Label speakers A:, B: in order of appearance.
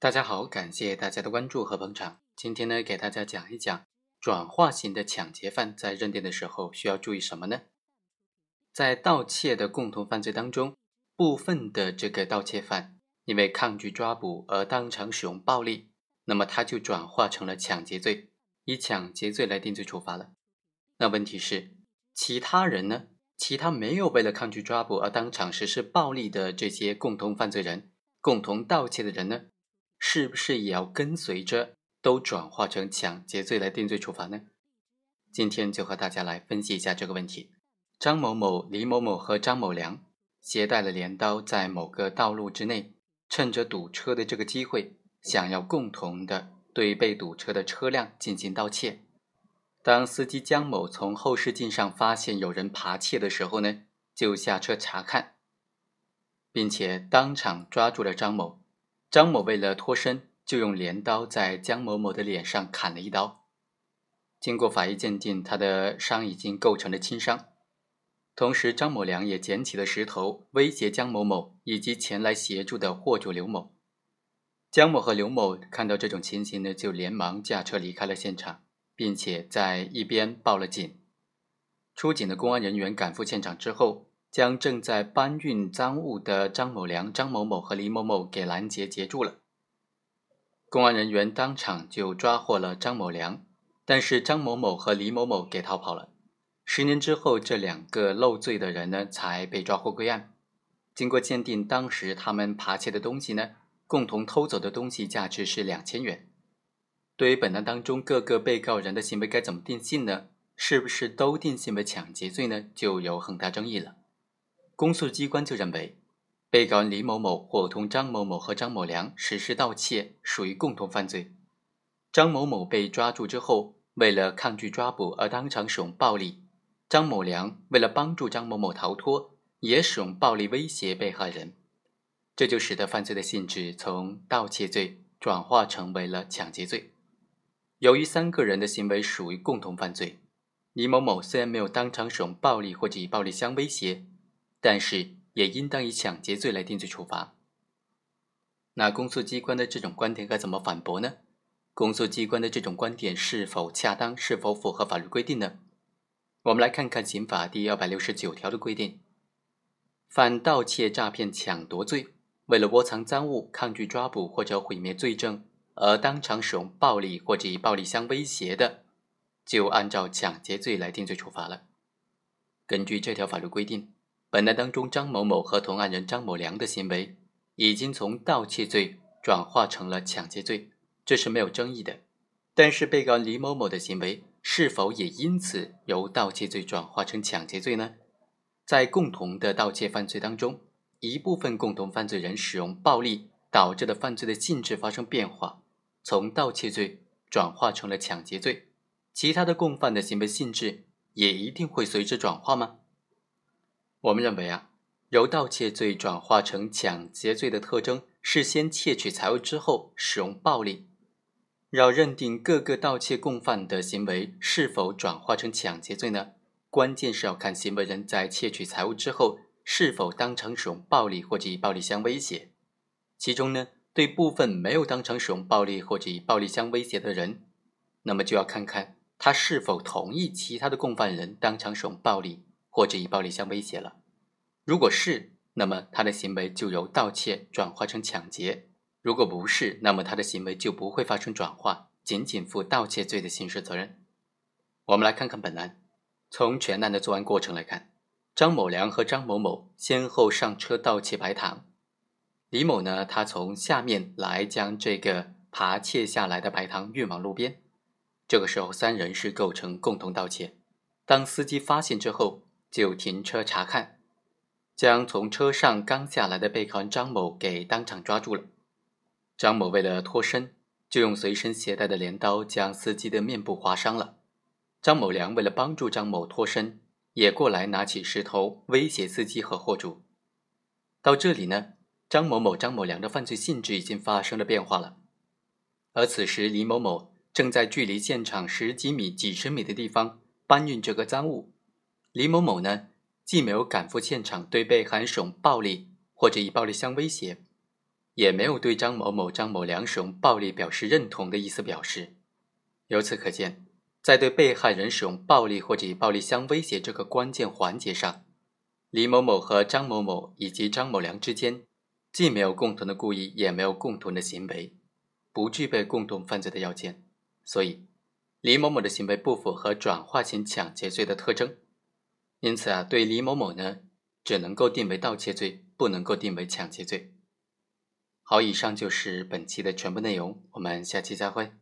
A: 大家好，感谢大家的关注和捧场。今天呢，给大家讲一讲转化型的抢劫犯在认定的时候需要注意什么呢？在盗窃的共同犯罪当中，部分的这个盗窃犯因为抗拒抓捕而当场使用暴力，那么他就转化成了抢劫罪，以抢劫罪来定罪处罚了。那问题是，其他人呢？其他没有为了抗拒抓捕而当场实施暴力的这些共同犯罪人、共同盗窃的人呢？是不是也要跟随着都转化成抢劫罪来定罪处罚呢？今天就和大家来分析一下这个问题。张某某、李某某和张某良携带了镰刀，在某个道路之内，趁着堵车的这个机会，想要共同的对被堵车的车辆进行盗窃。当司机江某从后视镜上发现有人扒窃的时候呢，就下车查看，并且当场抓住了张某。张某为了脱身，就用镰刀在江某某的脸上砍了一刀。经过法医鉴定，他的伤已经构成了轻伤。同时，张某良也捡起了石头威胁江某某以及前来协助的货主刘某。江某和刘某看到这种情形呢，就连忙驾车离开了现场，并且在一边报了警。出警的公安人员赶赴现场之后。将正在搬运赃物的张某良、张某某和李某某给拦截截住了。公安人员当场就抓获了张某良，但是张某某和李某某给逃跑了。十年之后，这两个漏罪的人呢，才被抓获归案。经过鉴定，当时他们扒窃的东西呢，共同偷走的东西价值是两千元。对于本案当中各个被告人的行为该怎么定性呢？是不是都定性为抢劫罪呢？就有很大争议了。公诉机关就认为，被告人李某某伙同张某某和张某良实施盗窃，属于共同犯罪。张某某被抓住之后，为了抗拒抓捕而当场使用暴力；张某良为了帮助张某某逃脱，也使用暴力威胁被害人。这就使得犯罪的性质从盗窃罪转化成为了抢劫罪。由于三个人的行为属于共同犯罪，李某某虽然没有当场使用暴力或者以暴力相威胁。但是也应当以抢劫罪来定罪处罚。那公诉机关的这种观点该怎么反驳呢？公诉机关的这种观点是否恰当？是否符合法律规定呢？我们来看看刑法第二百六十九条的规定：犯盗窃、诈骗、抢夺罪，为了窝藏赃物、抗拒抓捕或者毁灭罪证而当场使用暴力或者以暴力相威胁的，就按照抢劫罪来定罪处罚了。根据这条法律规定。本案当中，张某某和同案人张某良的行为已经从盗窃罪转化成了抢劫罪，这是没有争议的。但是，被告李某某的行为是否也因此由盗窃罪转化成抢劫罪呢？在共同的盗窃犯罪当中，一部分共同犯罪人使用暴力导致的犯罪的性质发生变化，从盗窃罪转化成了抢劫罪，其他的共犯的行为性质也一定会随之转化吗？我们认为啊，由盗窃罪转化成抢劫罪的特征是先窃取财物之后使用暴力。要认定各个盗窃共犯的行为是否转化成抢劫罪呢？关键是要看行为人在窃取财物之后是否当场使用暴力或者以暴力相威胁。其中呢，对部分没有当场使用暴力或者以暴力相威胁的人，那么就要看看他是否同意其他的共犯人当场使用暴力。或者以暴力相威胁了，如果是，那么他的行为就由盗窃转化成抢劫；如果不是，那么他的行为就不会发生转化，仅仅负盗窃罪的刑事责任。我们来看看本案，从全案的作案过程来看，张某良和张某某先后上车盗窃白糖，李某呢，他从下面来将这个扒窃下来的白糖运往路边，这个时候三人是构成共同盗窃，当司机发现之后。就停车查看，将从车上刚下来的被告人张某给当场抓住了。张某为了脱身，就用随身携带的镰刀将司机的面部划伤了。张某良为了帮助张某脱身，也过来拿起石头威胁司机和货主。到这里呢，张某某、张某良的犯罪性质已经发生了变化了。而此时，李某某正在距离现场十几米、几十米的地方搬运这个赃物。李某某呢，既没有赶赴现场对被害人使用暴力或者以暴力相威胁，也没有对张某某、张某良使用暴力表示认同的意思表示。由此可见，在对被害人使用暴力或者以暴力相威胁这个关键环节上，李某某和张某某以及张某良之间既没有共同的故意，也没有共同的行为，不具备共同犯罪的要件，所以李某某的行为不符合转化型抢劫罪的特征。因此啊，对李某某呢，只能够定为盗窃罪，不能够定为抢劫罪。好，以上就是本期的全部内容，我们下期再会。